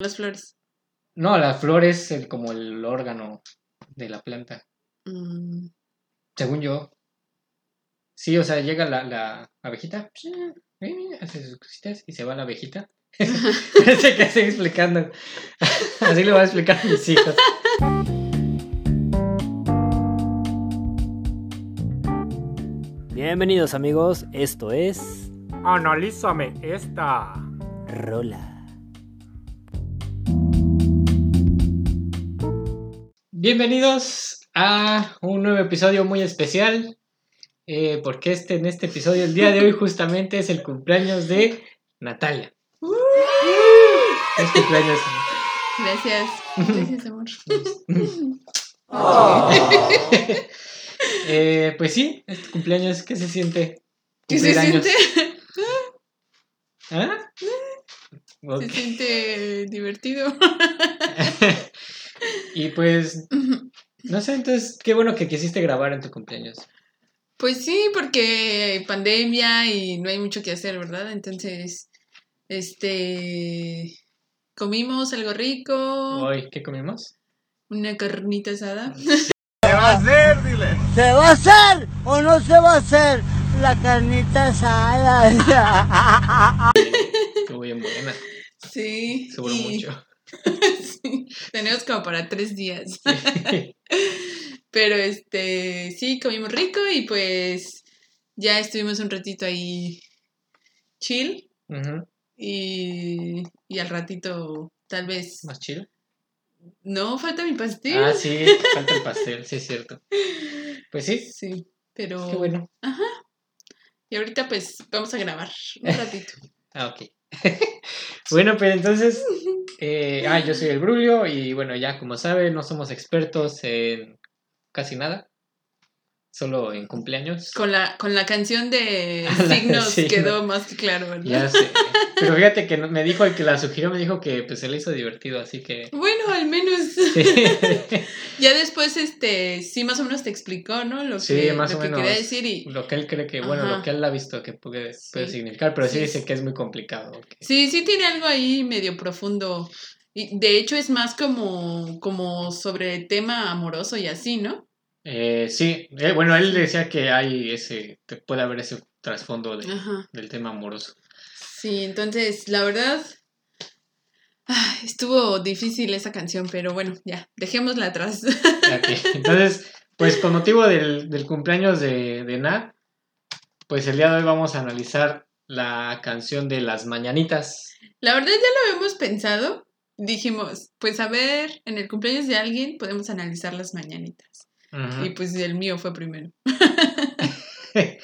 Las flores. No, la flor es el, como el órgano de la planta. Mm, Según yo. Sí, o sea, llega la, la abejita, hace sus cositas y se va la abejita. Parece que estoy explicando. Así lo voy a explicar a mis hijos. Bienvenidos amigos, esto es Analízame esta. Rola. Bienvenidos a un nuevo episodio muy especial. eh, porque este, en este episodio, el día de hoy, justamente es el cumpleaños de Natalia. Es cumpleaños. Gracias. Gracias, amor. Eh, pues sí, este cumpleaños, ¿qué se siente? ¿Qué se siente? ¿Ah? Se siente divertido. y pues, no sé, entonces, qué bueno que quisiste grabar en tu cumpleaños. Pues sí, porque hay pandemia y no hay mucho que hacer, ¿verdad? Entonces, este, comimos algo rico, Hoy, ¿qué comimos? una carnita asada. ¿Qué va a hacer? Dile. ¿Se va a hacer o no se va a hacer la carnita asada? Estuvo bien buena, Sí. seguro y- mucho. sí, tenemos como para tres días. Pero este, sí, comimos rico y pues ya estuvimos un ratito ahí chill y, y al ratito tal vez... Más chido. No, falta mi pastel. Ah, sí, falta el pastel, sí es cierto. Pues sí, Sí, pero... qué bueno. Y ahorita pues vamos a grabar un ratito. Ah, ok. Bueno, pues entonces, eh, ah, yo soy el Brulio y bueno, ya como saben, no somos expertos en casi nada, solo en cumpleaños. Con la, con la canción de signos quedó más que claro, ¿verdad? Ya sé. Pero fíjate que me dijo el que la sugirió, me dijo que pues se le hizo divertido, así que... Bueno, al menos. Sí, Ya después, este, sí, más o menos te explicó, ¿no? Lo Sí, que, más lo o que menos. quería decir y... lo que él cree que, bueno, Ajá. lo que él ha visto que puede, puede Sí. significar, pero sí, dice que es muy complicado. Sí, sí tiene algo ahí medio profundo. Y de hecho es más como, como sobre tema amoroso y así, ¿no? Eh, sí, eh, bueno, él decía que hay ese, puede haber ese trasfondo de- del tema amoroso. Sí, entonces, la verdad, ah, estuvo difícil esa canción, pero bueno, ya, dejémosla atrás. Entonces, pues con motivo del, del cumpleaños de, de Nat, pues el día de hoy vamos a analizar la canción de las mañanitas. La verdad ya lo habíamos pensado. Dijimos, pues a ver, en el cumpleaños de alguien podemos analizar las mañanitas. Y pues el mío fue primero.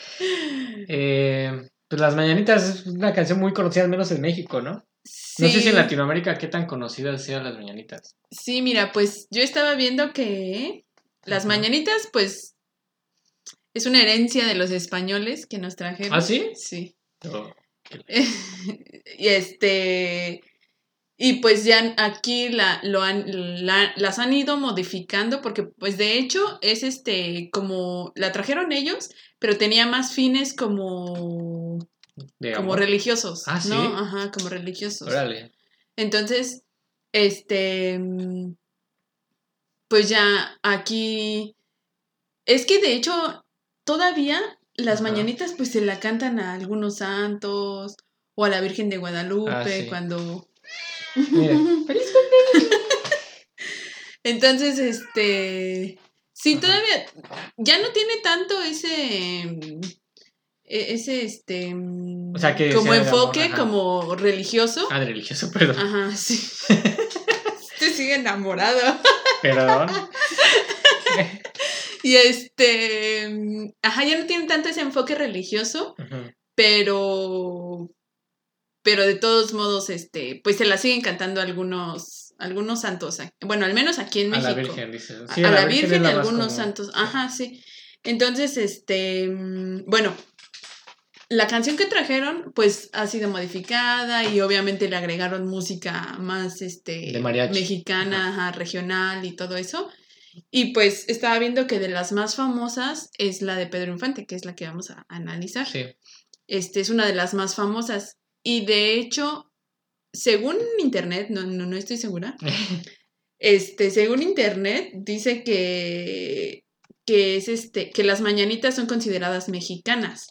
Eh, pues las mañanitas es una canción muy conocida, al menos en México, ¿no? No sé si en Latinoamérica qué tan conocidas sean las mañanitas. Sí, mira, pues yo estaba viendo que las mañanitas, pues, es una herencia de los españoles que nos trajeron. ¿Ah, sí? Sí. Oh, y este. Y pues ya aquí la, lo han, la- las han ido modificando porque pues de hecho es este como la trajeron ellos, pero tenía más fines como, como religiosos, Ah, ¿sí? ¿no? Ajá, como religiosos. Órale. Entonces, este, mm, pues ya aquí, es que de hecho todavía las Ajá. mañanitas pues se la cantan a algunos santos o a la Virgen de Guadalupe Ah, sí. cuando... Mira. Entonces, este, sí, Ajá. todavía ya no tiene tanto ese... e- Ese, este, O sea, que como enfoque, ajá. como religioso. Ah, de religioso, perdón. Ajá, sí. Te sigue enamorado. Perdón. Y este, ajá, ya no tiene tanto ese enfoque religioso, Ujú. pero, pero de todos modos, este, pues se la siguen cantando algunos, algunos santos. Bueno, al menos aquí en A México. la Virgen, dice. A- Sí, a, la Virgen, y algunos común. santos. Ajá, sí. Entonces, este, mm, bueno, la canción que trajeron, pues ha sido modificada y obviamente le agregaron música más, este, De mexicana, ajá, regional y todo eso. Y pues estaba viendo que de las más famosas es la de Pedro Infante, que es la que vamos a analizar. Sí. Este es una de las más famosas. Y de hecho, según internet, no, no, no estoy segura. Este, según internet, dice que, que es este, que las mañanitas son consideradas mexicanas.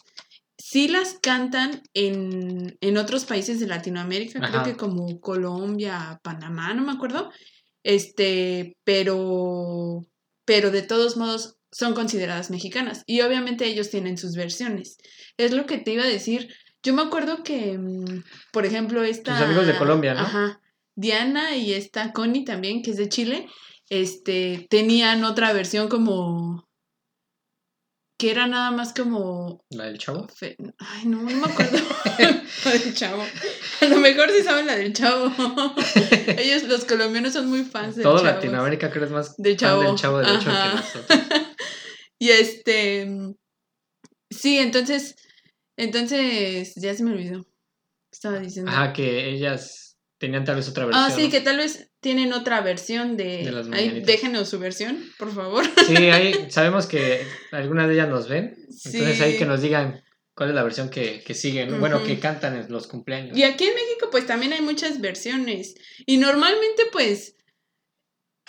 Sí las cantan en, en otros países de Latinoamérica, creo que como Colombia, Panamá, no me acuerdo. Este, pero, pero de todos modos son consideradas mexicanas. Y obviamente ellos tienen sus versiones. Es lo que te iba a decir. Yo me acuerdo que, mm, por ejemplo, esta... Tus amigos de Colombia, ¿no? Ajá. Diana y esta Connie también, que es de Chile, este, tenían otra versión como... que era nada más como... ¿La del chavo? fe- Ay, no, no me acuerdo. la del chavo. A lo mejor sí saben la del chavo. Ellos, los colombianos, son muy fans del Todo chavo. Latinoamérica creo es más Del fan Chavo. del chavo del Ocho que Ajá. nosotros. Y este. Sí, entonces. Entonces. Ya se me olvidó. ¿Qué estaba diciendo? Ajá, que ellas tenían tal vez otra versión. ah, sí, ¿no? que tal vez tienen otra versión de. De las Ahí, déjenos su versión, por favor. Sí, ahí sabemos que algunas de ellas nos ven. Entonces ahí que nos digan cuál es la versión que, que siguen. ¿no? Bueno, que cantan en los cumpleaños. Y aquí en México, pues también hay muchas versiones. Y normalmente, pues.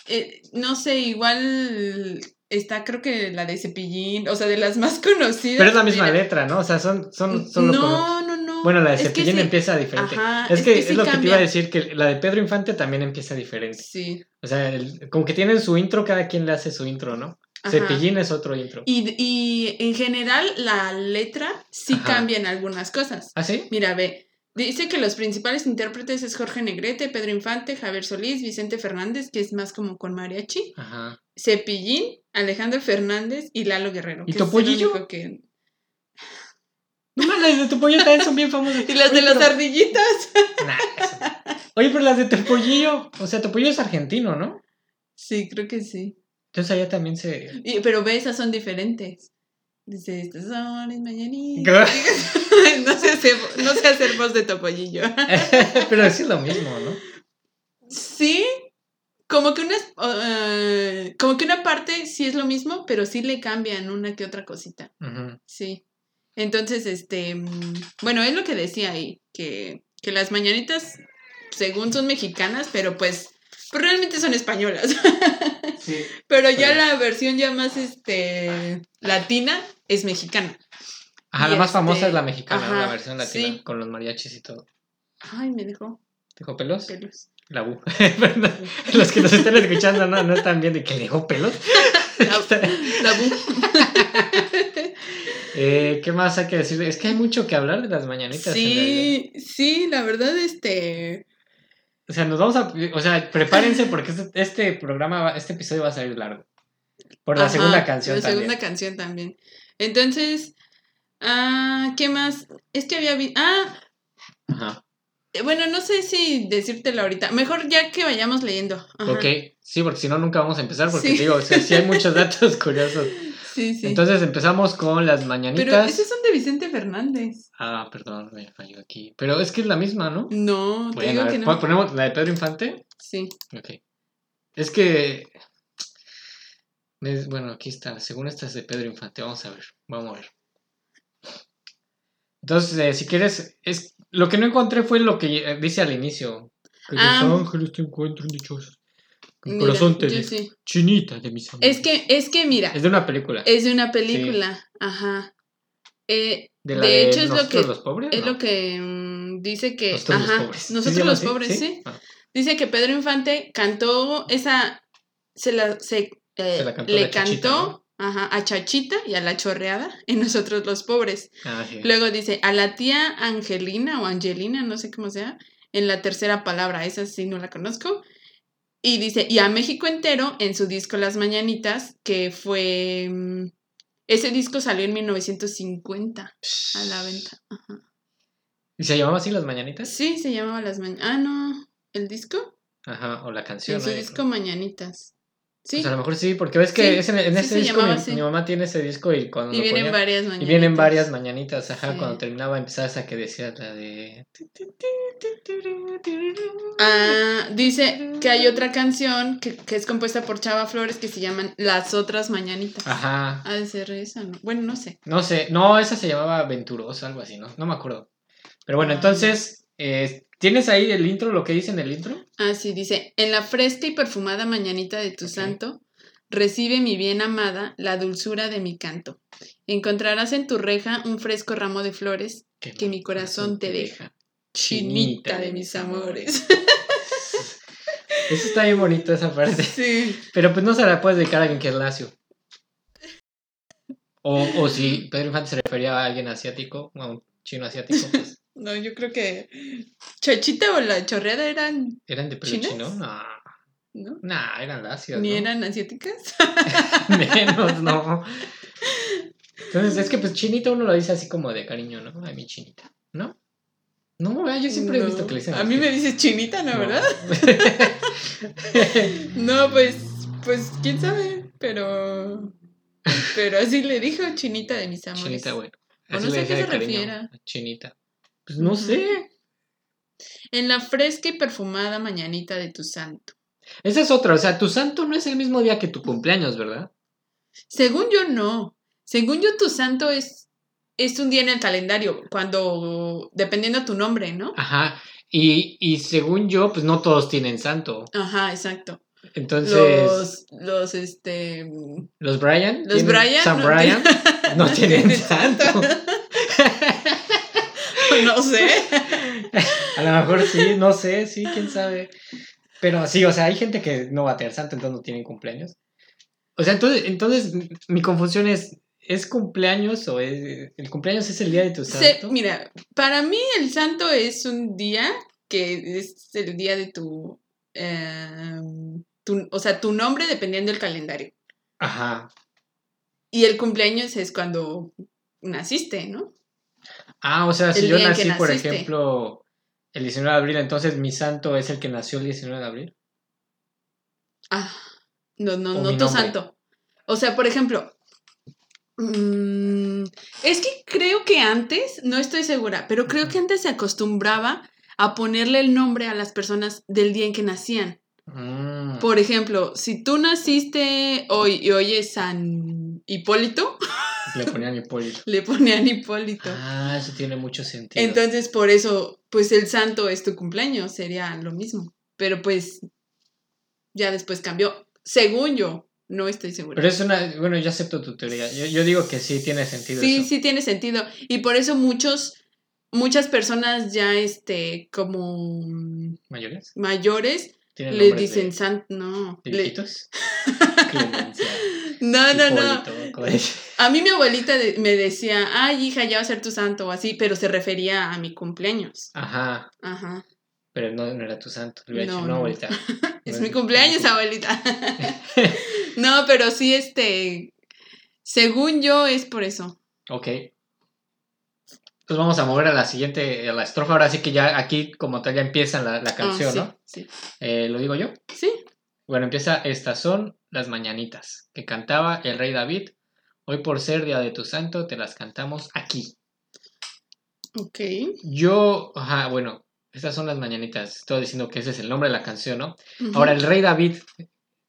eh, no sé, igual. Está, creo que la de Cepillín, o sea, de las más conocidas. Pero es la misma mira. letra, ¿no? O sea, son, son solo con- No, no, no. Bueno, la de Cepillín sí- empieza diferente. Ajá, es, es que, que es lo que te iba a decir, que la de Pedro Infante también empieza diferente. Sí. O sea, el- como que tienen su intro, cada quien le hace su intro, ¿no? Ajá. Cepillín es otro intro. Y, y en general la letra sí Ajá. cambia en algunas cosas. ¿Ah, sí? Mira, ve, dice que los principales intérpretes es Jorge Negrete, Pedro Infante, Javier Solís, Vicente Fernández, que es más como con mariachi, Ajá. Cepillín, Alejandro Fernández y Lalo Guerrero. ¿Y que Topollillo? que- No, las de Topollillo también son bien famosas. Y las de las pero- ardillitas. Nah, eso. Oye, pero las de Topollillo, o sea, Topollillo es argentino, ¿no? Sí, creo que sí. Entonces allá también se... Y- pero ve, esas son diferentes. Dice, estas son mis mañanitas. No, sé hacer, no sé hacer voz de Topollillo. pero es lo mismo, ¿no? Sí, como que una, eh, como que una parte sí es lo mismo, pero sí le cambian una que otra cosita. Sí. Entonces, este, mm, bueno, es lo que decía ahí, que, que las mañanitas, según son mexicanas, pero pues, pues realmente son españolas. Sí. pero ya Pero- la versión ya más, este, latina es mexicana. Ajá, Y la más este, famosa es la mexicana, la versión latina, sí. con los mariachis y todo. Ay, me dejó ¿Dejó pelos? pelos. La bu. Perdón. Los que nos están escuchando no, no están viendo y que le dejó pelos. La, la bu. Eh, ¿Qué más hay que decir? Es que hay mucho que hablar de las mañanitas. Sí, sí, la verdad, este, O sea, nos vamos a. O sea, prepárense porque este, este programa, este episodio va a salir largo. Por la Ajá, segunda canción La también. segunda canción también. Entonces, ah, ¿qué más? Es que había visto. Ah, Ajá. Eh, bueno, no sé si decírtelo ahorita. Mejor ya que vayamos leyendo. Ajá. Ok, sí, porque si no, nunca vamos a empezar. Porque Sí. digo, o sea, sí hay muchos datos curiosos. Sí, sí. Entonces empezamos con las Pero mañanitas. esos son de Vicente Fernández. Ah, perdón, me falló aquí. Pero es que es la misma, ¿no? No, te Bueno, digo a ver, que no. ¿pon- ¿ponemos la de Pedro Infante? Sí. Ok. Es que. Bueno, aquí está. Según esta es de Pedro Infante. Vamos a ver. Vamos a ver. Entonces, eh, si quieres. es Lo que no encontré fue lo que eh, dice al inicio. Que Ah. los ángeles te encuentran dichosos. Mi corazón te sí. Chinita de mis amores. Es que, es que mira, Es de una película. es de una película. Ajá. Eh, de de, la de, hecho, es lo que. los pobres. Es ¿no? lo que mm, dice que. Nosotros ajá, los pobres. ¿Sí Nosotros los así? pobres, sí. Ah. Dice que Pedro Infante cantó esa. Se la. Se, eh, Se la cantó le Chachita, cantó ajá, a Chachita y a la chorreada en Nosotros los pobres. Ah, sí. Luego dice a la tía Angelina o Angelina, no sé cómo sea, en la tercera palabra, esa sí no la conozco. Y dice, y a México entero en su disco Las Mañanitas, que fue. mm, Ese disco salió en 1950 a la venta. Ajá. ¿Y se llamaba así las mañanitas? Sí, se llamaba Las Mañanitas. Ah, no. ¿El disco? Ajá, o la canción. En su ¿no? disco Mañanitas. Sí. Pues a lo mejor sí, porque ves que Sí, es en, en sí ese se disco llamaba mi, mamá tiene ese disco y cuando y lo vienen ponía- varias y mañanitas. vienen varias mañanitas, ajá, cuando terminaba empezaba esa que decía la de Ah, dice que hay otra canción que, que es compuesta por Chava Flores que se llaman Las otras mañanitas. Ajá. Ha de ser esa, ¿no? Bueno, no sé. No sé, no, esa se llamaba Venturosa, algo así, ¿no? No me acuerdo. Pero bueno, Ah. entonces, eh, ¿Tienes ahí el intro, lo que dice en el intro? Ah, sí, dice, en la fresca y perfumada mañanita de tu santo, recibe mi bien amada la dulzura de mi canto. Encontrarás en tu reja un fresco ramo de flores que mi corazón te deja. Chinita de mis amores. Eso está bien bonito esa parte. Sí. Pero pues no se la puedes dedicar a alguien que es lacio. O, o si Pedro Infante se refería a alguien asiático, a un chino asiático, pues No, yo creo que Chachita o la chorreada eran, eran de pelo ¿Chinas? chino. No, ¿no? nah, eran lacios. Ni ¿no? eran asiáticas. Menos, no. Entonces, es que pues chinita uno lo dice así como de cariño, ¿no? Ay, mi chinita, ¿no? No, yo siempre he No. visto que le dicen A mí me dices chinita, ¿no, No. verdad? No, pues, pues, quién sabe, pero, pero así le dijo chinita de mis amores. Chinita, bueno. O no sé a qué se refiera. Chinita. Pues no sé. En la fresca y perfumada mañanita de tu santo. Esa es otra, o sea, tu santo no es el mismo día que tu cumpleaños, ¿verdad? Según yo, no. Según yo, tu santo es, es un día en el calendario, cuando, dependiendo tu nombre, ¿no? Ajá. Y, y según yo, pues no todos tienen santo. Ajá, exacto. Entonces, Los, los, este... los Brian. Los Brian. San no Brian no tienen santo. no sé. A lo mejor sí, no sé, sí, quién sabe. Pero sí, o sea, hay gente que no va a tener santo, entonces no tienen cumpleaños. O sea, entonces, entonces mi confusión es, ¿es cumpleaños o es, el cumpleaños es el día de tu Se- santo? mira, para mí el santo es un día que es el día de tu, em, tu- o sea, tu nombre dependiendo del calendario. Ajá. Y el cumpleaños es cuando naciste, ¿no? Ah, o sea, si yo nací, por ejemplo, el 19 de abril, entonces mi santo es el que nació el 19 de abril. Ah, no, no, O no tu santo. O sea, por ejemplo, mm, es que creo que antes, no estoy segura, pero creo que antes se acostumbraba a ponerle el nombre a las personas del día en que nacían. Mm. Por ejemplo, si tú naciste hoy y hoy es San Hipólito, Le ponían Hipólito. le ponían Hipólito. Ah, eso tiene mucho sentido. Entonces, por eso, pues el santo es tu cumpleaños, sería lo mismo. Pero pues ya después cambió. Según yo, no estoy segura. Pero es una, bueno, yo acepto tu teoría. Yo, yo digo que sí tiene sentido Sí, eso. sí tiene sentido. Y por eso muchos, muchas personas ya, este, como ¿Mayores? mayores, ¿Tienen le dicen de, santo. No. le-? Clemencia, no, no, no. A mí mi abuelita de- me decía, ay, hija, ya va a ser tu santo o así, pero se refería a mi cumpleaños. Ajá, Ajá. pero no, no era tu santo. Le hubiera No, dicho, no. no, abuelita. Es mi cumpleaños, abuelita. no, pero sí, este, según yo es por eso. Ok. Pues vamos a mover a la siguiente, a la estrofa. Ahora sí que ya aquí, como tal, ya empieza la, la canción, Ah, sí, ¿no? Sí. Eh, ¿Lo digo yo? Sí. Bueno, empieza Estas son las mañanitas que cantaba el rey David. Hoy por ser día de tu santo te las cantamos aquí. Ok. Yo, ajá, bueno, estas son las mañanitas. Estoy diciendo que ese es el nombre de la canción, ¿no? Ahora, el rey David,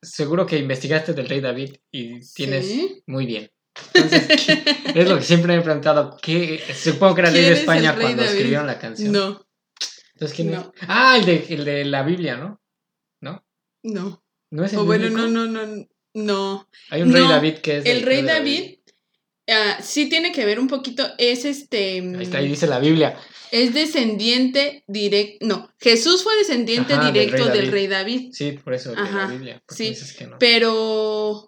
seguro que investigaste del rey David y tienes Sí. muy bien. Entonces, ¿qué- es lo que siempre me he preguntado. ¿qué, supongo que era el rey ¿Quién de España rey cuando David? escribieron la canción. No, Entonces, ¿quién no. es? Ah, el de, el de la Biblia, ¿no? no. ¿No es el O bueno, bíblico? no, no, no, no. Hay un rey No, David que es. El rey David ah, sí tiene que ver un poquito, es este, Ahí está, ahí dice la Biblia. es descendiente directo, no, Jesús fue descendiente Ajá, del directo rey del rey David, Sí, por eso de Ajá, la Biblia. sí, que no. pero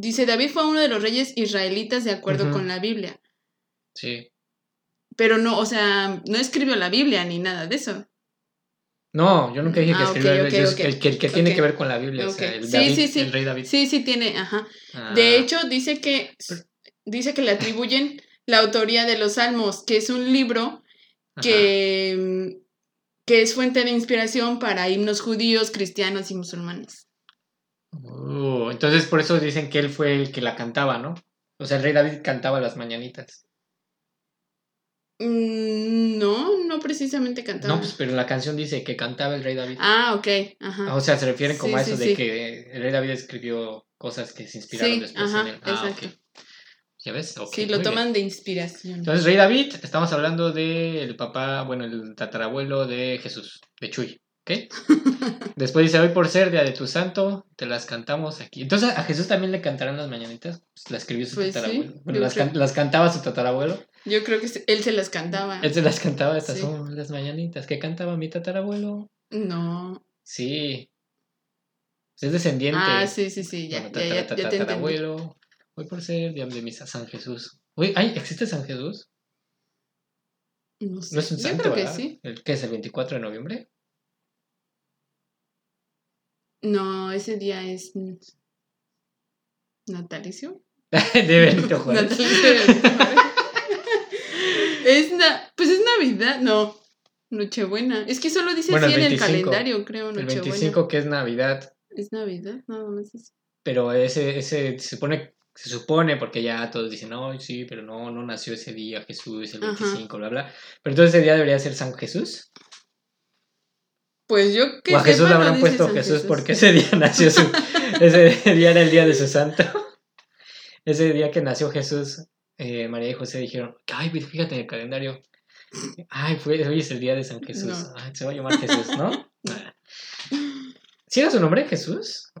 dice David fue uno de los reyes israelitas de acuerdo con la Biblia, Sí. pero no, o sea, no escribió la Biblia ni nada de eso. No, yo nunca dije que Ah, escribió el- ok, yo es ok. el, que, el que tiene que ver con la Biblia. O sea, el, Sí, David, sí, sí. el rey David. Sí, sí tiene, ajá. Ah, De hecho, dice que dice que le atribuyen la autoría de los Salmos, que es un libro que, mm, que es fuente de inspiración para himnos judíos, cristianos y musulmanes. Oh, entonces por eso dicen que él fue el que la cantaba, ¿no? O sea, el rey David cantaba las mañanitas. Mm, No, no precisamente cantaba. No, pues pero la canción dice que cantaba el rey David. Ah, ok, ajá. O sea, se refieren como Sí, a eso sí, de sí. que el rey David escribió cosas que se inspiraron después ajá, en él. Ah, exacto. ¿Ya ves? Ok, sí, lo bien. toman de inspiración. Entonces, Rey David, estamos hablando del papá, bueno, el tatarabuelo de Jesús, de Chuy, Después dice, hoy por ser día de tu santo, te las cantamos aquí. Entonces, ¿a Jesús también le cantarán las mañanitas? Pues, las escribió su Pues tatarabuelo. yo Bueno, las, creo. can- las cantaba su tatarabuelo. Yo creo que él se las cantaba. Él se las cantaba, estas Sí. son las mañanitas. ¿Qué cantaba mi tatarabuelo? No. Sí. Es descendiente. Ah, sí, sí, sí, ya, Bueno, ya, ya, ya te entendí. tatarabuelo. Hoy por ser día de misa, San Jesús. Uy, ¿ay, ¿existe San Jesús? No sé. No es un Yo santo, creo que ¿verdad? sí. ¿El qué es el 24 de noviembre? No, ese día es natalicio. de Benito Juárez. Natalicio de Benito Juárez. es na- pues es Navidad, no. Nochebuena. Es que solo dice Bueno, así el en el 25. calendario, creo, El Nochebuena. 25 que es Navidad, Es Navidad, nada más es. pero ese, ese se supone, se supone, porque ya todos dicen, no, sí, pero no, no nació ese día Jesús, el Ajá. 25, bla, bla. Pero entonces ese día debería ser San Jesús. Pues yo que o a Jesús sepa, le habrán puesto San Jesús, Jesús. porque ese día nació su, ese día era el día de su santo. Ese día que nació Jesús, eh, María y José dijeron, ay, pues fíjate en el calendario. Ay, fue, hoy es el día de San Jesús. No. Ay, se va a llamar Jesús, ¿no? ¿Sí era su nombre Jesús?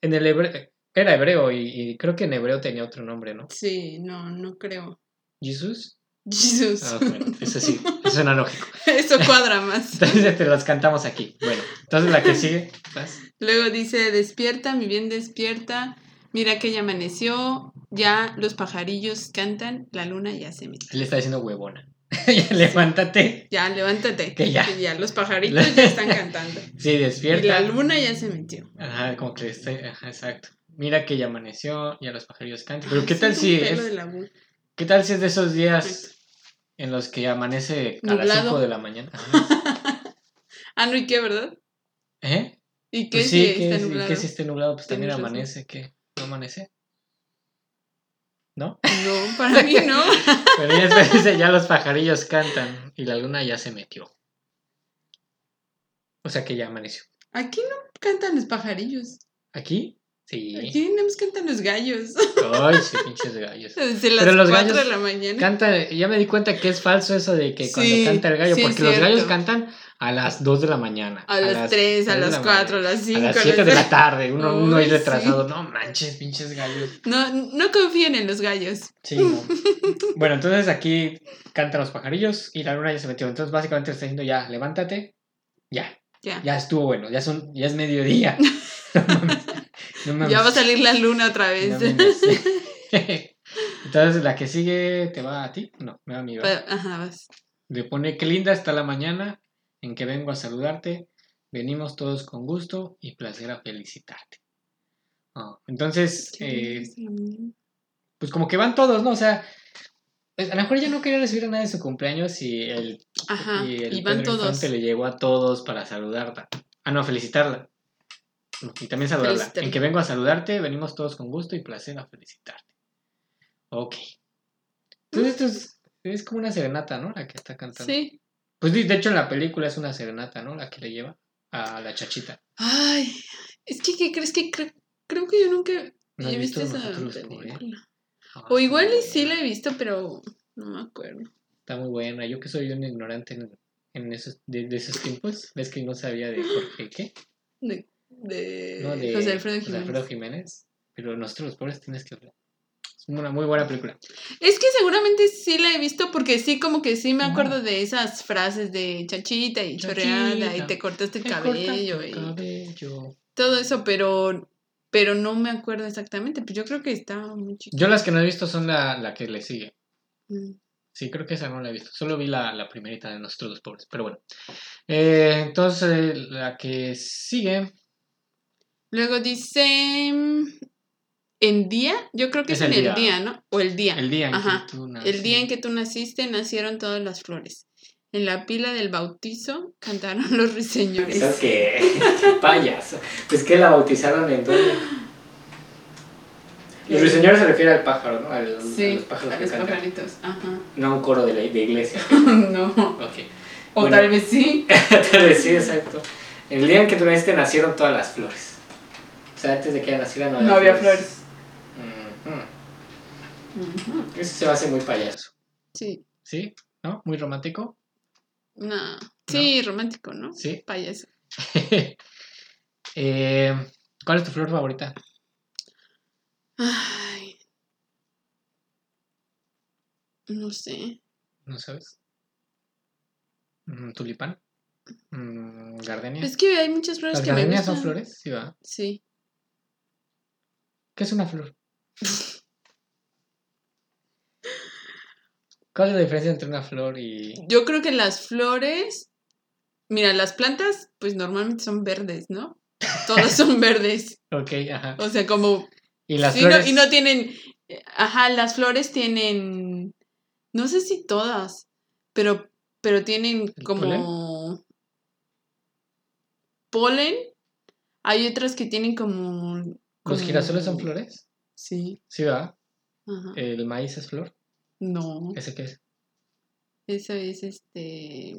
En el hebreo, era hebreo y, y creo que en hebreo tenía otro nombre, ¿no? Sí, no, no creo. ¿Jesús? Jesús. Ah, bueno, eso sí, eso suena lógico. Eso cuadra más. Entonces te las cantamos aquí. Bueno, entonces la que sigue, vas. Luego dice, despierta, mi bien despierta. Mira que ya amaneció, ya los pajarillos cantan, la luna ya se metió. Él está diciendo huevona. ya levántate. Ya, levántate. Que ya. los pajaritos ya están cantando. Sí, Y despierta. la luna ya se metió. Ajá, como que está, ajá, exacto. Mira que ya amaneció, ya los pajarillos cantan. Pero qué tal si es, qué tal si es de esos días en los que amanece a las Nublado. 5 de la mañana? Ah, no, ¿y qué, verdad? ¿Eh? ¿Y qué Pues si sí, que, está si- nublado? que si esté nublado, pues también razón. amanece, ¿qué? ¿No amanece? ¿No? No, para mí no. Pero ya ya los pajarillos cantan y la luna ya se metió. O sea que ya amaneció. Aquí no cantan los pajarillos. ¿Aquí? Sí. Aquí nos cantan los gallos. Ay, sí, pinches gallos. Desde las Pero los 4 gallos de la mañana. Canta, ya me di cuenta que es falso eso de que cuando canta el gallo, sí porque los gallos cantan a las 2 de la mañana. A las 3, a las la 4, a las 5. A las 7 de la tarde, uno, uno ahí retrasado. No manches, pinches gallos. No, no confíen en los gallos. Sí, no. bueno, entonces aquí cantan los pajarillos y la luna ya se metió. Entonces básicamente está diciendo ya, levántate. Ya, Ya. ya estuvo bueno, ya, son, ya es mediodía. No. Ya va a salir la luna otra vez. No. Entonces la que sigue te va a ti. No, me va a. Pa- Ajá, vas. Le pone qué linda está la mañana en que vengo a saludarte. Venimos todos con gusto y placer a felicitarte. Ah, entonces, eh, pues como que van todos, ¿no? O sea, pues, a lo mejor ella no quería recibir a nadie de su cumpleaños y el, Ajá, y el y van Pedro todos. Infante le llegó a todos para saludarla. Ah, no, felicitarla. Y también saludarla. En que vengo a saludarte, venimos todos con gusto y placer a felicitarte. Ok. Entonces esto es, es como una serenata, ¿no? La que está cantando. Sí. Pues de hecho en la película es una serenata, ¿no? La que le lleva a la chachita. Ay, es que, ¿qué crees que cre- creo que yo nunca ¿No he visto visto esa película. Ah, O igual y sí la he visto, pero no me acuerdo. Está muy buena. Yo que soy un ignorante en, en esos, de, de esos tiempos. ¿Ves que no sabía de Jorge qué? De, de, No, de José Alfredo José Jiménez. Alfredo Jiménez. Pero nosotros los pobres tienes que ver. Es una muy buena película. Es que seguramente sí la he visto porque sí, como que sí me acuerdo de esas frases de chachita y chorreada y te cortaste el Te cabello y cabello. todo eso, pero pero no me acuerdo exactamente. Pues yo creo que estaba muy chiquita. Yo las que no he visto son la, la que le sigue. Mm. Sí, creo que esa no la he visto. Solo vi la, la primerita de nosotros los pobres. Pero bueno. Eh, entonces, la que sigue Luego dice en día, yo creo que Es es, en el el día. día, ¿no? O el día. El día en Ajá. que tú El día en naciste. que tú naciste nacieron todas las flores. En la pila del bautizo cantaron los ruiseñores. ¿Sabes qué? Payaso. Pues que la bautizaron en dónde? El ruiseñor se refiere al pájaro, ¿no? Al- a Sí, los pájaros a que los cantan. pajaritos. Ajá. No a un coro de, la, de iglesia. no. Ok. O Bueno. tal vez sí. Tal vez sí, exacto. El día en que tú naciste nacieron todas las flores. O sea, antes de que ella naciera no había, No había flores. Ese se me hace muy payaso. Sí. ¿Sí? ¿No? Muy romántico. No. Sí, romántico, ¿no? Sí. Payaso. Eh, ¿Cuál es tu flor favorita? Ay. No sé. ¿No sabes? Mm, ¿Tulipán? Mm, ¿Gardenia? Es que hay muchas flores ¿Las que me gardenias gustan. son flores? Sí, va. Sí. ¿Qué es una flor? ¿Cuál es la diferencia entre una flor y...? Yo creo que las flores. Mira, las plantas, pues normalmente son verdes, ¿no? Todas son verdes. Ok, ajá. O sea, como. Y las sí, no- flores... y no tienen. Ajá, las flores tienen. No sé si todas, pero, pero tienen ¿El como. Polen. Hay otras que tienen como. ¿Los como- girasoles son flores? Sí. Sí, va. Ajá. ¿El maíz es flor? No. ¿Ese qué es? Eso es este.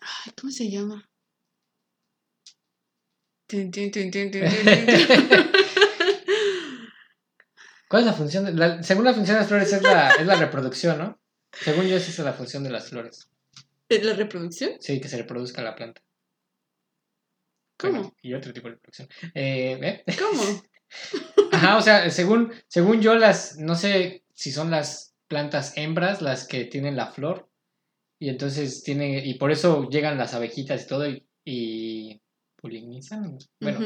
Ay, ¿cómo se llama? ¿Cuál es la función? de- la- según la función de las flores es la, es la reproducción, ¿no? Según yo, esa es la función de las flores. ¿Es la reproducción? Sí, que se reproduzca la planta. ¿Cómo? Bueno, y otro tipo de reproducción. Eh, ¿eh? ¿Cómo? Ajá, o sea, según, según yo, las, no sé si son las plantas hembras las que tienen la flor. Y entonces tiene, y por eso llegan las abejitas y todo y, y polinizan. Bueno,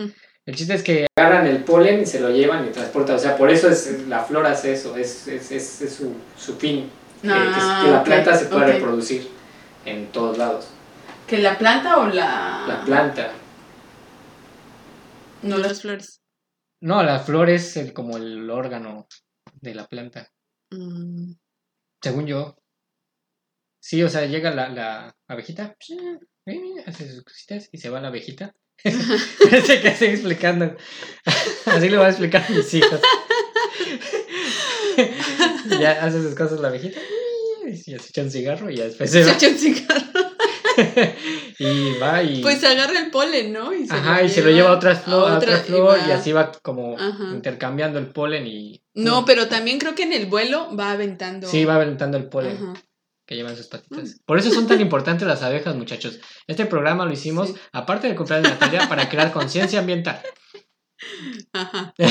el chiste es que agarran el polen y se lo llevan y transportan. O sea, por eso es la flor hace eso, es, es, es, es su, su fin. que- que, Ah, que la planta se pueda reproducir en todos lados. ¿Que la planta o la.? La planta. No las flores. No, la flor es el, como el órgano de la planta. Mm, Según yo. Sí, o sea, llega la, la abejita, hace sus cositas y se va la abejita. Parece que estoy explicando. Así le voy a explicar a mis hijos. ya hace sus cosas la abejita y se echa un cigarro y ya después se Se va. echa un cigarro. y va y. Pues agarra el polen, ¿no? Y se Ajá, y se lo lleva a otra flor, a otra y flor y, así va como Ajá. intercambiando el polen y. No, pero también creo que en el vuelo va aventando. Sí, va aventando el polen. Ajá. que llevan sus patitas. Por eso son tan importantes las abejas, muchachos. Este programa lo hicimos, Sí. aparte del cumpleaños de Natalia, para crear conciencia ambiental. Ajá.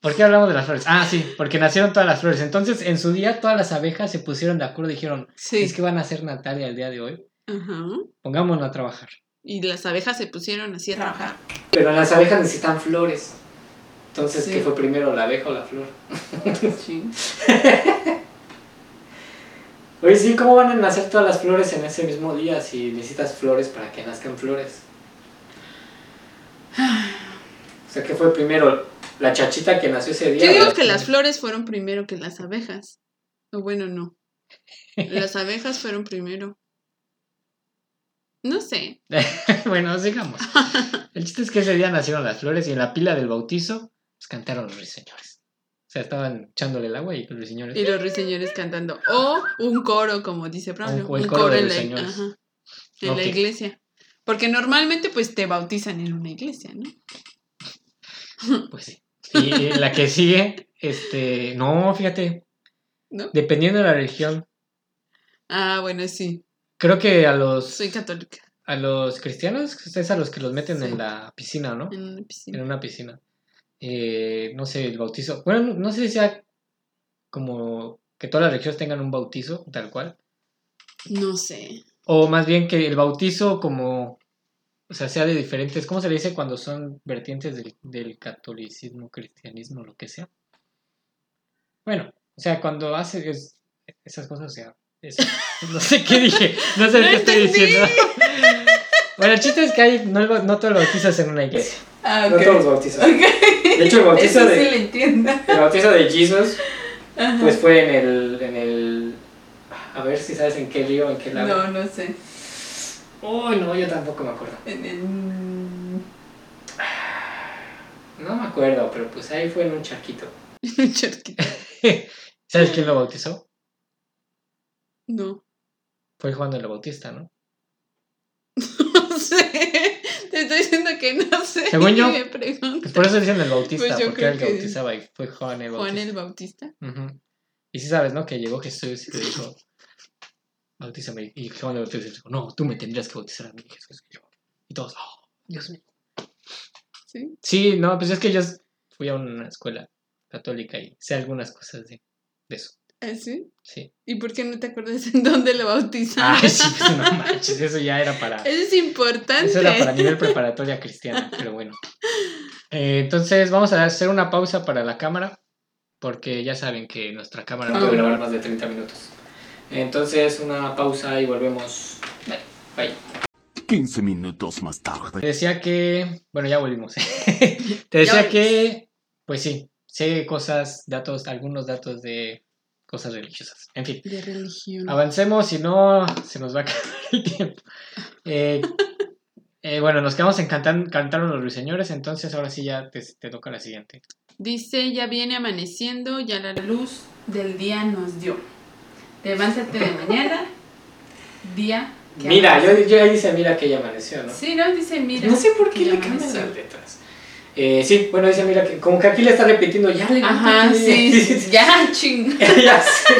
¿Por qué hablamos de las flores? Ah, sí, porque nacieron todas las flores. Entonces, en su día, todas las abejas se pusieron de acuerdo y dijeron, Sí. es que van a hacer Natalia el día de hoy. Ajá. Pongámonos a trabajar. Y las abejas se pusieron así a trabajar. Pero las abejas necesitan flores. Entonces, Sí. ¿qué fue primero, la abeja o la flor? Sí. Oye, sí, ¿cómo van a nacer todas las flores en ese mismo día si necesitas flores para que nazcan flores? O sea, ¿qué fue primero? ¿La chachita que nació ese día? Yo o digo que las flores fueron primero que las abejas. O bueno, no. Las abejas fueron primero. No sé. bueno, sigamos. El chiste es que ese día nacieron las flores y en la pila del bautizo pues, cantaron los ruiseñores. O sea, estaban echándole el agua y los ruiseñores. Y los ruiseñores cantando. O un coro, como dice Braulio. O- o el un coro de en, la, ajá, en la iglesia. Porque normalmente pues te bautizan en una iglesia, ¿no? Pues sí. Y la que sigue, este. No, fíjate. ¿No? Dependiendo de la religión. Ah, bueno, sí. Creo que a los. Soy católica. A los cristianos es a los que los meten Sí. en la piscina, ¿no? En una En piscina. una piscina. Eh, no sé, el bautizo. Bueno, no- sé si sea como que todas las religiones tengan un bautizo, tal cual. No sé. O más bien que el bautizo como, o sea, sea de diferentes, ¿cómo se le dice cuando son vertientes del, del catolicismo, cristianismo, lo que sea? Bueno, o sea, cuando hace es- esas cosas, o sea, no sé qué dije, no sé No qué estoy diciendo. Bueno, el chiste es que hay, no, no todo el bautizo es en una iglesia. Ah, No todos los bautizos. De hecho, el bautizo Eso de, sí lo entiendo. el bautizo de Jesus, Ajá. pues fue en el, en el, a ver si sabes en qué río, en qué lago. No, no sé. Uy, no, yo tampoco me acuerdo. En el... No me acuerdo, pero pues ahí fue en un charquito. un charquito. ¿Sabes quién lo bautizó? No. Fue Juan el Bautista, ¿no? sé. Te estoy diciendo que no sé. Según yo, me. Pues por eso dicen el bautista, Pues porque que que- bautizaba y fue Juan el Juan bautista. el Bautista. Y sí sabes, ¿no? Que llegó Jesús y le dijo, bautízame. Y Juan el Bautista dijo, no, tú me tendrías que bautizar a mí, Jesús. Y, yo- y todos, oh, Dios mío. Sí. Sí, no, pues es que yo fui a una escuela católica y sé algunas cosas de, de eso. ¿Ah, sí? Sí. ¿Y por qué no te acuerdas en dónde lo bautizaron? Ay, sí, pues no manches, eso ya era para... Eso es importante. Eso era para nivel preparatoria cristiana, pero bueno. Eh, entonces vamos a hacer una pausa para la cámara, porque ya saben que nuestra cámara no puede grabar más de 30 minutos. Entonces una pausa y volvemos. Bye. Bye. 15 minutos más Te tarde. decía que, bueno, ya volvimos. Te decía que, pues sí, sé cosas, datos, algunos datos de cosas religiosas. En fin, De religión. avancemos, si no, se nos va a acabar el tiempo. Eh, eh, bueno, nos quedamos en cantar, cantaron los ruiseñores, entonces ahora sí ya te, te toca la siguiente. Dice, ya viene amaneciendo, ya la luz del día nos dio. Levántate de mañana, día que Mira, yo, yo ahí dice mira que ya amaneció, ¿no? Sí, no, dice mira. No sé por qué le cambian las letras. Eh, sí, bueno, dice mira que como que aquí le está repitiendo, ya le Ajá, sí, ya, ching. ya sé.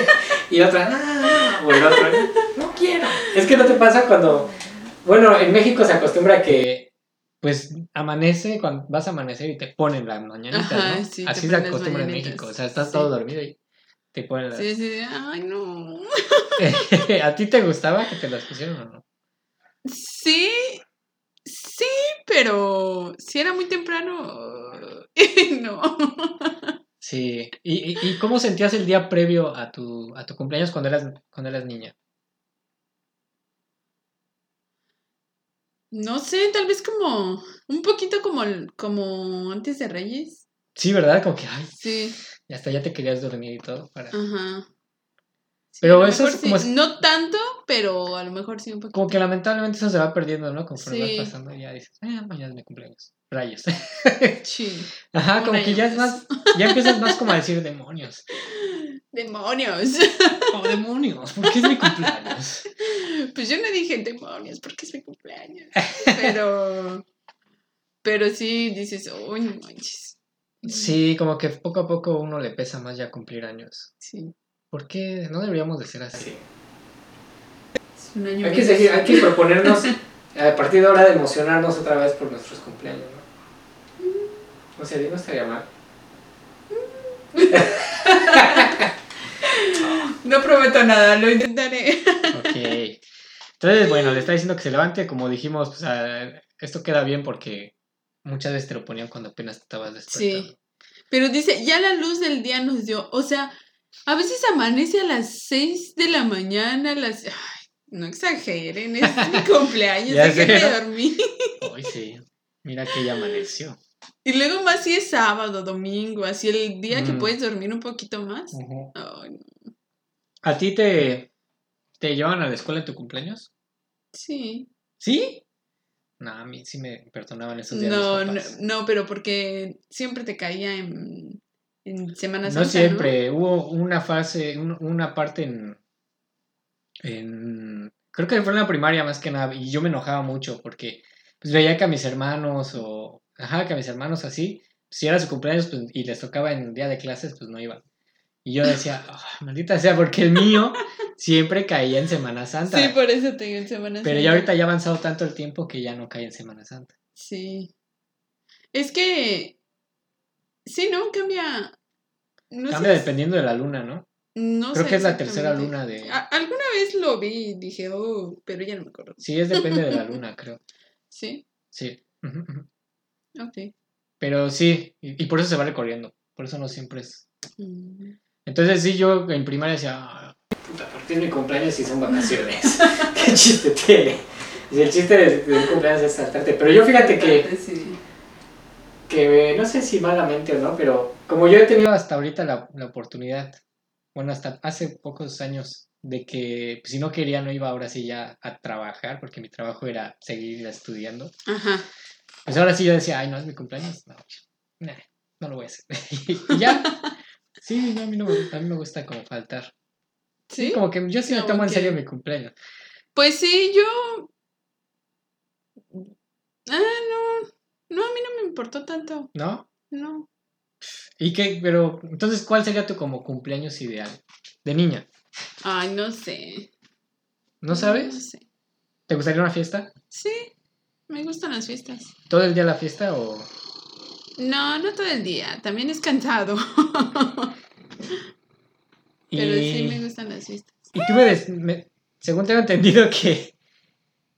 Y otra, no, o el otro, no quiero. Es que no te pasa cuando, bueno, en México se acostumbra que, pues, amanece, cuando vas a amanecer y te ponen las mañanitas, Ajá, ¿no? sí, Así se acostumbra en. México, o sea, estás Sí. todo dormido y te ponen las... Sí, sí, ay, no. ¿A ti te gustaba que te las pusieran o no? Sí, sí, pero si era muy temprano, no. Sí. ¿Y, y, y cómo sentías el día previo a tu, a tu cumpleaños cuando eras, cuando eras niña? No sé, tal vez como un poquito como, como antes de Reyes. Sí, ¿verdad? Como que, ay, Sí, y hasta ya te querías dormir y todo. Para... ajá. Sí, Pero eso es como sí, No tanto, pero a lo mejor sí un poquito. Como que lamentablemente eso se va perdiendo, ¿no? Conforme Sí. vas pasando y ya dices, ah, mañana es mi cumpleaños. Rayos. Sí. Ajá, como que ya es más, ya empiezas más como a decir demonios. Demonios. Oh, demonios, ¿por qué es mi cumpleaños? Pues yo no dije demonios porque es mi cumpleaños. Pero. Pero sí dices, uy, no manches. Sí, como que poco a poco uno le pesa más ya cumplir años. Sí. ¿Por qué no deberíamos de ser así? Es un año Hay que menos. seguir, hay que proponernos a partir de ahora de emocionarnos otra vez por nuestros cumpleaños, ¿no? O sea, digo, estaría mal. No prometo nada, lo intentaré. Ok. Entonces, bueno, le está diciendo que se levante, como dijimos, pues, esto queda bien porque muchas veces te lo ponían cuando apenas te estabas despertando. Sí. Pero dice, ya la luz del día nos dio. O sea, a veces amanece a las 6 de la mañana, a las. No exageren, es mi cumpleaños, déjenme ¿no? dormir. Hoy sí. Mira que ya amaneció. Y luego más si es sábado, domingo, así el día que Mm. puedes dormir un poquito más. Ay, no. ¿A ti te, te llevan a la escuela en tu cumpleaños? Sí. ¿Sí? No, a mí sí me perdonaban esos días. No, no, no, pero porque siempre te caía en, en Semana No Santa. siempre. Hubo una fase, un- una parte en, en. Creo que fue en la primaria más que nada. Y yo me enojaba mucho porque pues, veía que a mis hermanos o. Ajá, que a mis hermanos así. Si era su cumpleaños pues, y les tocaba en día de clases, pues no iban. Y yo decía, "Ah, maldita sea, porque el mío siempre caía en Semana Santa. Sí, por eso te digo en Semana Pero Santa. ya ahorita ya ha avanzado tanto el tiempo que ya no cae en Semana Santa. Sí. Es que. Sí, ¿no? Cambia. No Cambia sé, dependiendo de la luna, ¿no? No Creo sé que es la tercera luna de... Alguna vez lo vi y dije, oh, pero ya no me acuerdo. Sí, es depende de la luna, creo. Sí, Sí. Ok. Pero sí, y, y por eso se va recorriendo. Por eso no siempre es. Mm. Entonces sí, yo en primaria decía, "Ah, puta, ¿por qué es mi cumpleaños y son vacaciones? ¿Qué chiste tiene? Y el chiste de, de cumpleaños es saltarte. Pero yo fíjate que, Sí. que no sé si malamente o no, pero como yo he tenido hasta ahorita la, la oportunidad, bueno, hasta hace pocos años, de que pues, si no quería no iba ahora sí ya a trabajar, porque mi trabajo era seguir estudiando. Ajá. Pues ahora sí yo decía, ay, no es mi cumpleaños. No, nah, no lo voy a hacer. y ya. Sí, no, a, mí no me, a mí me gusta como faltar. Sí, como que yo sí me No, tomo en serio mi cumpleaños. Pues sí, yo. Ah, no. No, a mí no me importó tanto. ¿No? No. ¿Y qué? Pero, entonces, ¿cuál sería tu como cumpleaños ideal? De niña. Ay, no sé. ¿No No sabes? sé. ¿Te gustaría una fiesta? Sí, me gustan las fiestas. ¿Todo el día la fiesta o...? No, no todo el día. También es cansado. Y, Pero sí me gustan las fiestas. y tú me, des- me- Según tengo entendido que...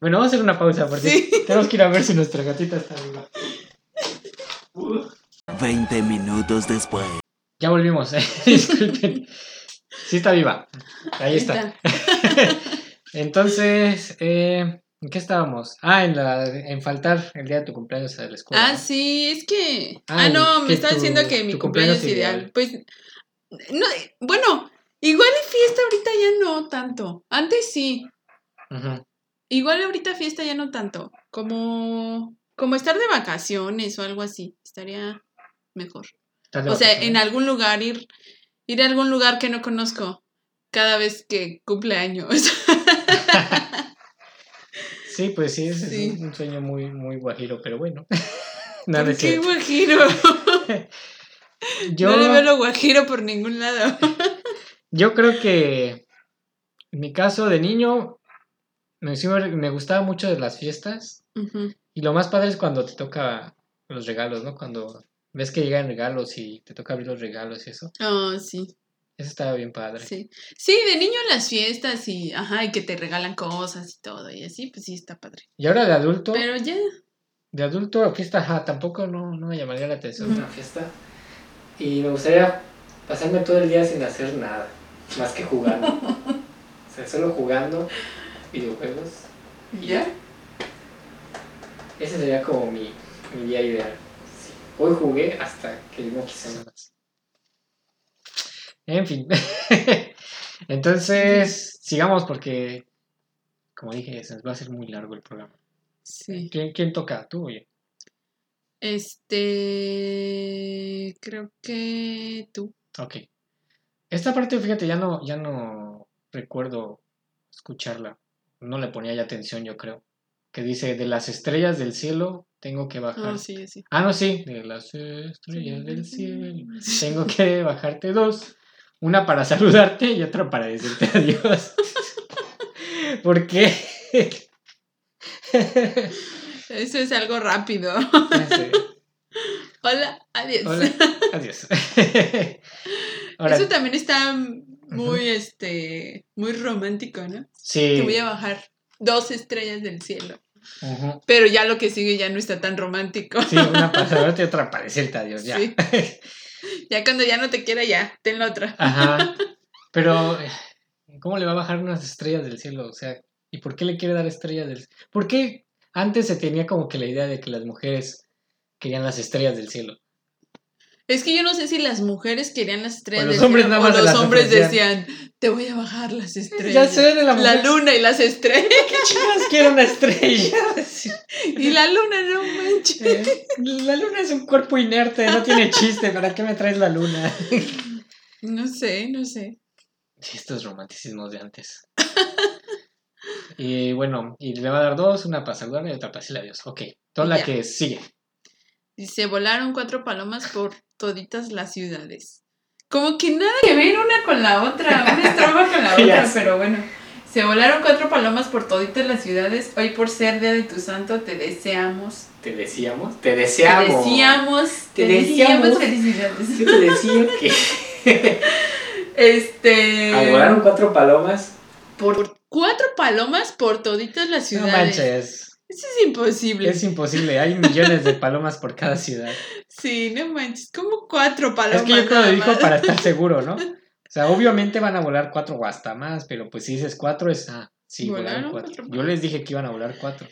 Bueno, vamos a hacer una pausa porque Sí. tenemos que ir a ver si nuestra gatita está viva. 20 minutos después. Ya volvimos, eh. disculpen. Sí está viva. Ahí está. Entonces, eh, ¿en qué estábamos? Ah, en, la, en faltar el día de tu cumpleaños a la escuela. Ah, sí, es que. Ah, Ah, no, me estaba diciendo que mi cumpleaños, cumpleaños ideal. ideal. Pues. No, bueno, igual y fiesta ahorita ya no tanto. Antes sí. Ujú. Igual ahorita fiesta ya no tanto. Como. Como estar de vacaciones o algo así. Estaría mejor. ¿Estás de O sea, en algún lugar, ir, ir a algún lugar que no conozco. Cada vez que cumple años. Sí, pues sí, es un, sueño muy, muy guajiro, pero bueno. no, no ¿Por es qué guajiro? Yo, No le veo lo guajiro por ningún lado. yo creo que en mi caso de niño me, me, gustaba mucho de las fiestas y lo más padre es cuando te toca los regalos, ¿no? Cuando ves que llegan regalos y te toca abrir los regalos y eso. Oh, sí. Eso estaba bien padre. Sí. Sí, de niño las fiestas y, ajá, y que te regalan cosas y todo y así, pues sí está padre. Y ahora de adulto, Pero ya, de adulto, fiesta, ajá, tampoco no, no me llamaría la atención una fiesta. Y me gustaría pasarme todo el día sin hacer nada, más que jugando. o sea, solo jugando videojuegos. ¿ya? Ese sería como mi, mi día ideal. Hoy jugué hasta que no quise más. En fin. Entonces, sigamos porque, como dije, se nos va a hacer muy largo el programa. Sí. ¿Quién, quién toca? ¿Tú o yo? Este, creo que tú. Ok. Esta parte, fíjate, ya no, ya no recuerdo escucharla. No le ponía ya atención, yo creo. Que dice, de las estrellas del cielo tengo que bajar. Oh, sí, sí. Ah, no, sí. De las estrellas del cielo tengo que bajarte dos. Una para saludarte y otra para decirte adiós. ¿Por qué? Eso es algo rápido. Hola, adiós. Hola, adiós. Ahora, Eso también está muy, este, muy romántico, ¿no? Te sí. voy a bajar dos estrellas del cielo. Pero ya lo que sigue ya no está tan romántico. Sí, una para y otra para decirte adiós, ya. Sí. Ya cuando ya no te quiera, ya, ten la otra. Ajá. Pero, eh, ¿cómo le va a bajar unas estrellas del cielo? O sea, ¿y por qué le quiere dar estrellas del cielo? ¿Por qué antes se tenía como que la idea de que las mujeres querían las estrellas del cielo? Es que yo no sé si las mujeres querían las estrellas O los hombres nada más o los las hombres decían, te voy a bajar las estrellas. Ya sé de la La mujer. luna y las estrellas. Chingas, quiero una estrella. y la luna, no manches. Eh, La luna es un cuerpo inerte, no tiene chiste. ¿Para qué me traes la luna? No sé, no sé. Estos romanticismos de antes. Y bueno, y le va a dar dos, una para saludarme y otra para decirle adiós. Ok, toda la que sigue. Dice, volaron cuatro palomas por toditas las ciudades. Como que nada que ver una con la otra, una estrofa con la otra, pero bueno. Se volaron cuatro palomas por toditas las ciudades. Hoy por ser día de tu santo te deseamos. Te decíamos, te Te deseamos. deseamos. Te Te deseamos deseamos. felicidades. Yo te decía que Este. volaron cuatro palomas. Por cuatro palomas por toditas las No ciudades. manches. Eso es imposible. Es imposible. Hay millones de palomas por cada ciudad. Sí, no manches. ¿Cómo cuatro palomas? Es que yo creo que lo dijo para estar seguro, ¿no? O sea, obviamente van a volar cuatro o hasta más, pero pues si dices cuatro es. Ah, sí, volaron Volaron cuatro. cuatro Yo les dije que iban a volar cuatro.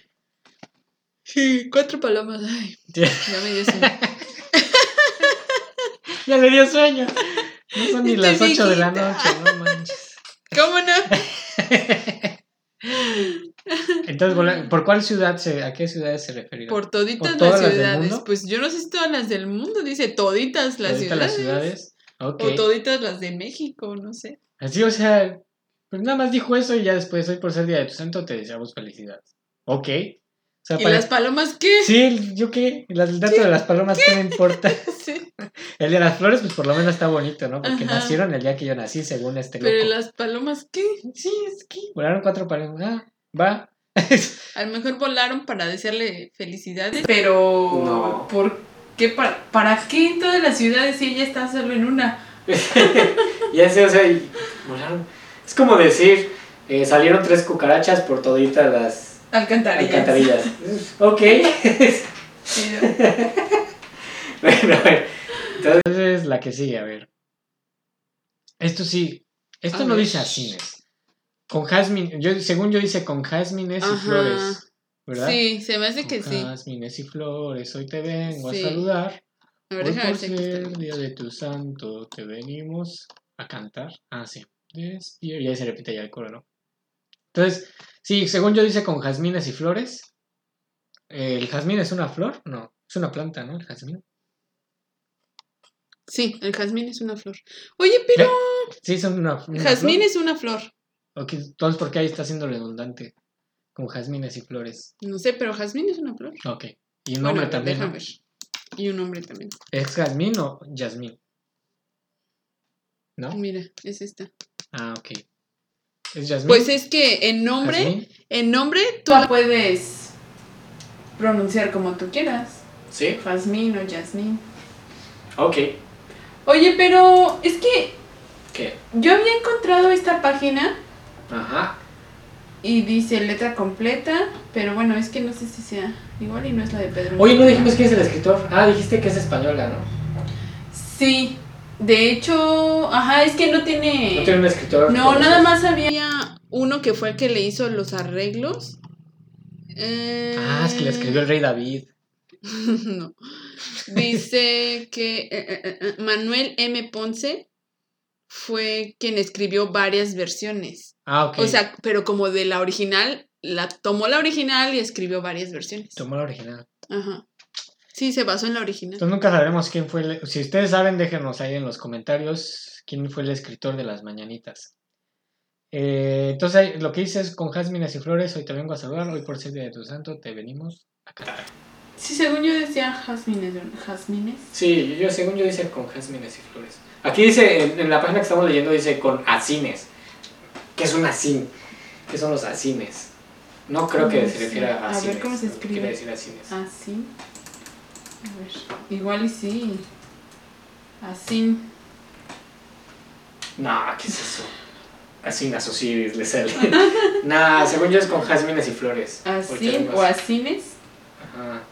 Sí, cuatro palomas. Ay, ya me dio sueño. ya le dio sueño. No son ni Estoy las ocho de la noche, no manches. ¿Cómo no? Entonces, ¿por cuál ciudad se, a qué ciudades se referirá? Por toditas ¿Por todas las las ciudades. mundo? Pues yo no sé si todas las del mundo. Dice toditas las Ahorita ciudades. las ciudades. O toditas las de México, no sé. Así, o sea, pues nada más dijo eso y ya después, hoy por ser día de tu santo, te deseamos felicidades. Ok. sea, ¿Y para- las palomas qué? Sí, yo qué, el dato de las palomas, ¿qué me importa? Sí, El de las flores, pues por lo menos está bonito, ¿no? Porque Ajá. nacieron el día que yo nací, según este Pero loco. las palomas qué? Sí, es que volaron cuatro palomas. Ah, va. A lo mejor volaron para desearle felicidades. Pero, No. ¿por qué? ¿Para, ¿Para qué en todas las ciudades si ella está solo en una? ya sé, o sea, y volaron. Es como decir, eh, salieron tres cucarachas por toditas las Alcantarillas. alcantarillas. ok. Bueno, a ver. Entonces, la que sigue, a ver. Esto sí, esto A no ver. dice asines. Con jazmín, yo, según yo dice con jazmines y flores, ¿verdad? Sí, se me hace Con que sí. jazmines y flores, hoy te vengo Sí. a saludar. A ver, Hoy por ser día de tu santo te venimos a cantar. Ah, sí. Y ahí se repite ya el coro, ¿no? Entonces, sí, según yo dice con jazmines y flores. ¿El jazmín es una flor? No, es una planta, ¿no? El jazmín. Sí, el jazmín es una flor. Oye, pero Sí, son una, una jazmín flor. es una flor. Ok, entonces, ¿por qué ahí está siendo redundante? Con jazmines y flores. No sé, pero jazmín es una flor. Ok. Y un Bueno, nombre también. déjame ver. Y un nombre también. ¿Es jazmín o jazmín? ¿No? Mira, es esta. Ah, ok. ¿Es jazmín? Pues es que en nombre, ¿Jazmín? en nombre tú la puedes pronunciar como tú quieras. Sí. Jazmín o Yasmín. Ok. Oye, pero es que ¿Qué? yo había encontrado esta página Ajá. y dice letra completa, pero bueno, es que no sé si sea igual y no es la de Pedro. Oye, no dijimos quién es el escritor. Ah, dijiste que es española, ¿no? Sí, de hecho, ajá, es que no tiene... No tiene un escritor. No, nada más había uno que fue el que le hizo los arreglos. Eh, Ah, es que le escribió el rey David. no. Dice que eh, eh, Manuel M. Ponce fue quien escribió varias versiones. Ah, ok. O sea, pero como de la original, la tomó la original y escribió varias versiones. Tomó la original. Ajá. Sí, se basó en la original. Entonces nunca sabremos quién fue. el- Si ustedes saben, déjenos ahí en los comentarios quién fue el escritor de las mañanitas. Eh, entonces lo que dice es con jazmines y flores, hoy te vengo a saludar, hoy por ser día de tu santo te venimos a cantar. Sí, según yo decía jazmines. ¿Jazmines? Sí, yo según yo dice con jazmines y flores. Aquí dice, en, en la página que estamos leyendo dice con asines. ¿Qué es un asín? ¿Qué son los asines? No creo que se refiera a A ver, asines. ¿cómo se escribe? Quiere decir asines. Así. A ver. Igual y sí. Así. No, ¿qué es eso? Asinas o sí le sale. nah, según yo es con jazmines y flores. Así o asines. Ajá.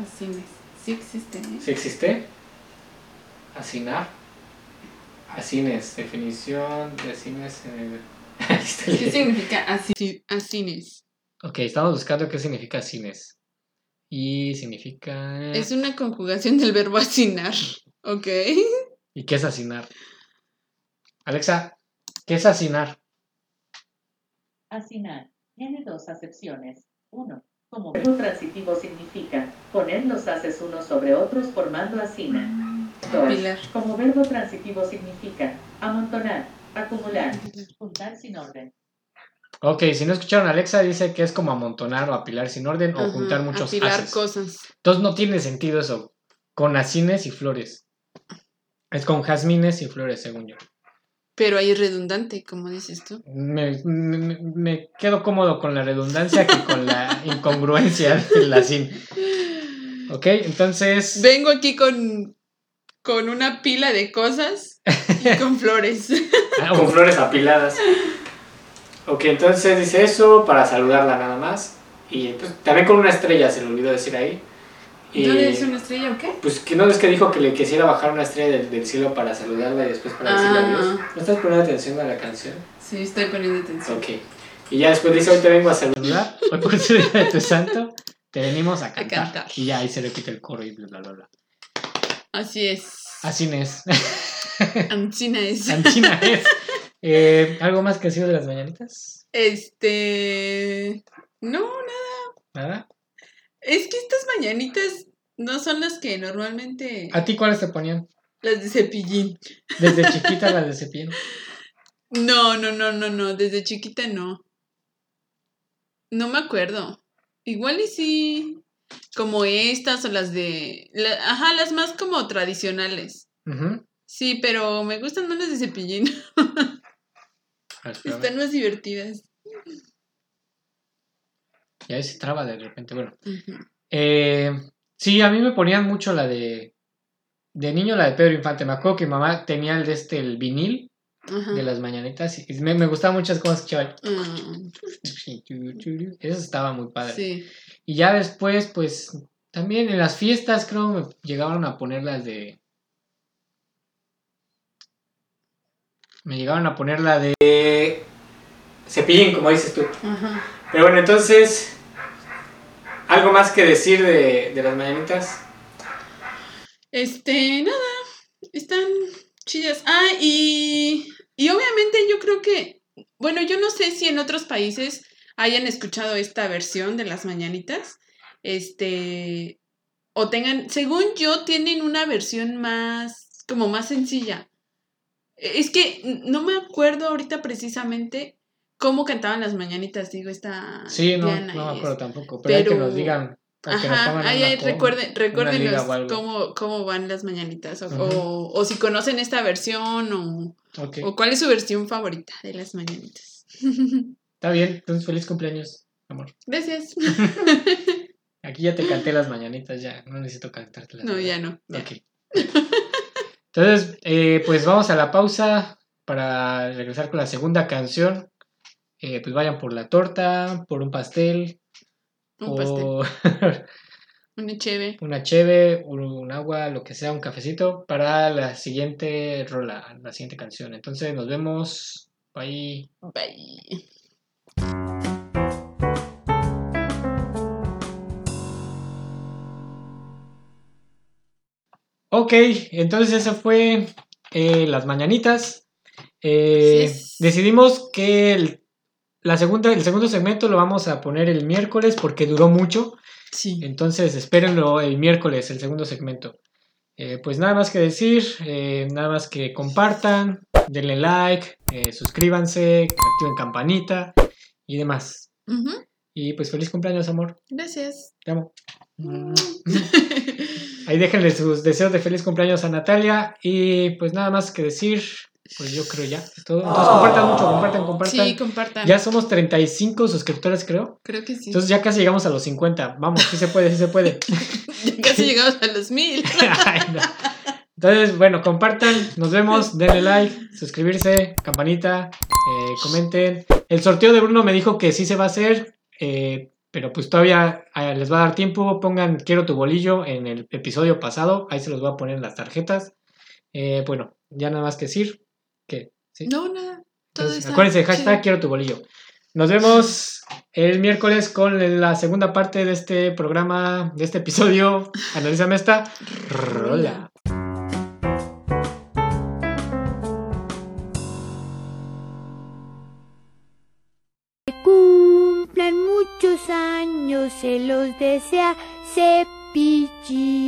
Asines. Sí existe, ¿eh? ¿Sí existe? Asinar. Asines, definición de asines en el... ¿Qué significa así? Asines. Ok, estamos buscando qué significa asines. Y significa... Es una conjugación del verbo asinar. ¿Ok? ¿Y qué es asinar? Alexa, ¿qué es asinar? Asinar tiene dos acepciones. Uno, como verbo transitivo significa poner los haces unos sobre otros formando asina. Dos, Apilar. como verbo transitivo significa amontonar, acumular, juntar sin orden. Ok, si no escucharon a Alexa, dice que es como amontonar o apilar sin orden o juntar muchos Apilar haces. cosas. Entonces no tiene sentido eso. Con asines y flores. Es con jazmines y flores, según yo. Pero ahí es redundante, como dices tú. Me, me- me quedo cómodo con la redundancia que con la incongruencia del asín. Ok, entonces. Vengo aquí con, con una pila de cosas con flores. Ah, con flores apiladas. Ok, entonces dice eso para saludarla nada más. Y pues, también con una estrella, se le olvidó decir ahí. Y, ¿No le dice una estrella o qué? Pues que no es que dijo que le quisiera bajar una estrella del, del cielo para saludarla y después para decirle Ah. adiós. ¿No estás poniendo atención a la canción? Sí, estoy poniendo atención. Ok. Y ya después dice, hoy te vengo a saludar, hoy por ser día de tu santo, te venimos a cantar. cantar. Y ya ahí se repite el coro y bla, bla, bla. Así es. Así es. Ancina es. Anchina es. Eh, ¿Algo más que decir de las mañanitas? Este. No, ¿Nada? es que estas mañanitas no son las que normalmente. ¿A ti cuáles te ponían? Las de cepillín. Desde chiquita las de cepillín. No, no, no, no, no. Desde chiquita no. No me acuerdo. Igual y sí. Como estas o las de. la- ajá, las más como tradicionales. Ujú. Sí, pero me gustan más las de cepillín. Están más divertidas. Ya se traba de repente. Bueno. Eh, sí, a mí me ponían mucho la de. De niño, la de Pedro Infante. Me acuerdo que mi mamá tenía el de este, el vinil de las mañanitas. Y me, me gustaban muchas cosas que escuchaba. Ah, Eso estaba muy padre. sí. Y ya después, pues, también en las fiestas creo me llegaron a poner las de... Me llegaron a poner la de... Cepillín, como dices tú. Ajá. Pero bueno, entonces... ¿Algo más que decir de, de las mañanitas? Este, nada. Están chidas. Ah, y. Y obviamente yo creo que. Bueno, yo no sé si en otros países hayan escuchado esta versión de las mañanitas. Este. O tengan. Según yo, tienen una versión más. como más sencilla. Es que no me acuerdo ahorita precisamente cómo cantaban las mañanitas, digo, esta. Sí, no, Diana no me acuerdo tampoco. Pero, hay que pero- nos digan... hay que nos Ajá, pongan ahí, recuerden, recuérdenos cómo, cómo van las mañanitas o, Ujú. o, o si conocen esta versión o, Ok, o cuál es su versión favorita de las mañanitas. está bien. Entonces, feliz cumpleaños, amor. Gracias. Aquí ya te canté las mañanitas, ya. No necesito cantártelas. No, ya no. ya. Ok. Entonces, eh, pues vamos a la pausa para regresar con la segunda canción. Eh, pues vayan por la torta, por un pastel, Un pastel, una cheve. una cheve, un, un agua, lo que sea, un cafecito para la siguiente rola, la siguiente canción. Entonces, nos vemos. Bye. Bye. Ok, entonces eso fue eh, las mañanitas. Eh, es. decidimos que el, la segunda, el segundo segmento lo vamos a poner el miércoles porque duró mucho. Sí. Entonces espérenlo el miércoles, el segundo segmento. Eh, pues nada más que decir, nada más que compartan, denle like, suscríbanse, activen campanita y demás. Y pues feliz cumpleaños, amor. Gracias. Te amo. Ahí déjenle sus deseos de feliz cumpleaños a Natalia. Y pues nada más que decir, pues yo creo ya. todo. Entonces compartan mucho, compartan, compartan. Sí, compartan. Ya somos 35 suscriptores, creo. Creo que sí. Entonces ya casi llegamos a los 50. Vamos, sí se puede, sí se puede. Ya casi llegamos a los mil. Ay, no. Entonces, bueno, compartan, nos vemos, denle like, suscribirse, campanita, eh, comenten. El sorteo de Bruno me dijo que sí se va a hacer, eh, pero pues todavía eh, les va a dar tiempo. Pongan quiero tu bolillo en el episodio pasado, ahí se los voy a poner en las tarjetas. Eh, bueno, ya nada más que decir que sí. No, nada. Todo Entonces, está acuérdense, hashtag chido. quiero tu bolillo. Nos vemos el miércoles con la segunda parte de este programa, de este episodio. Analízame esta. Rola. Se los desea Cepillín.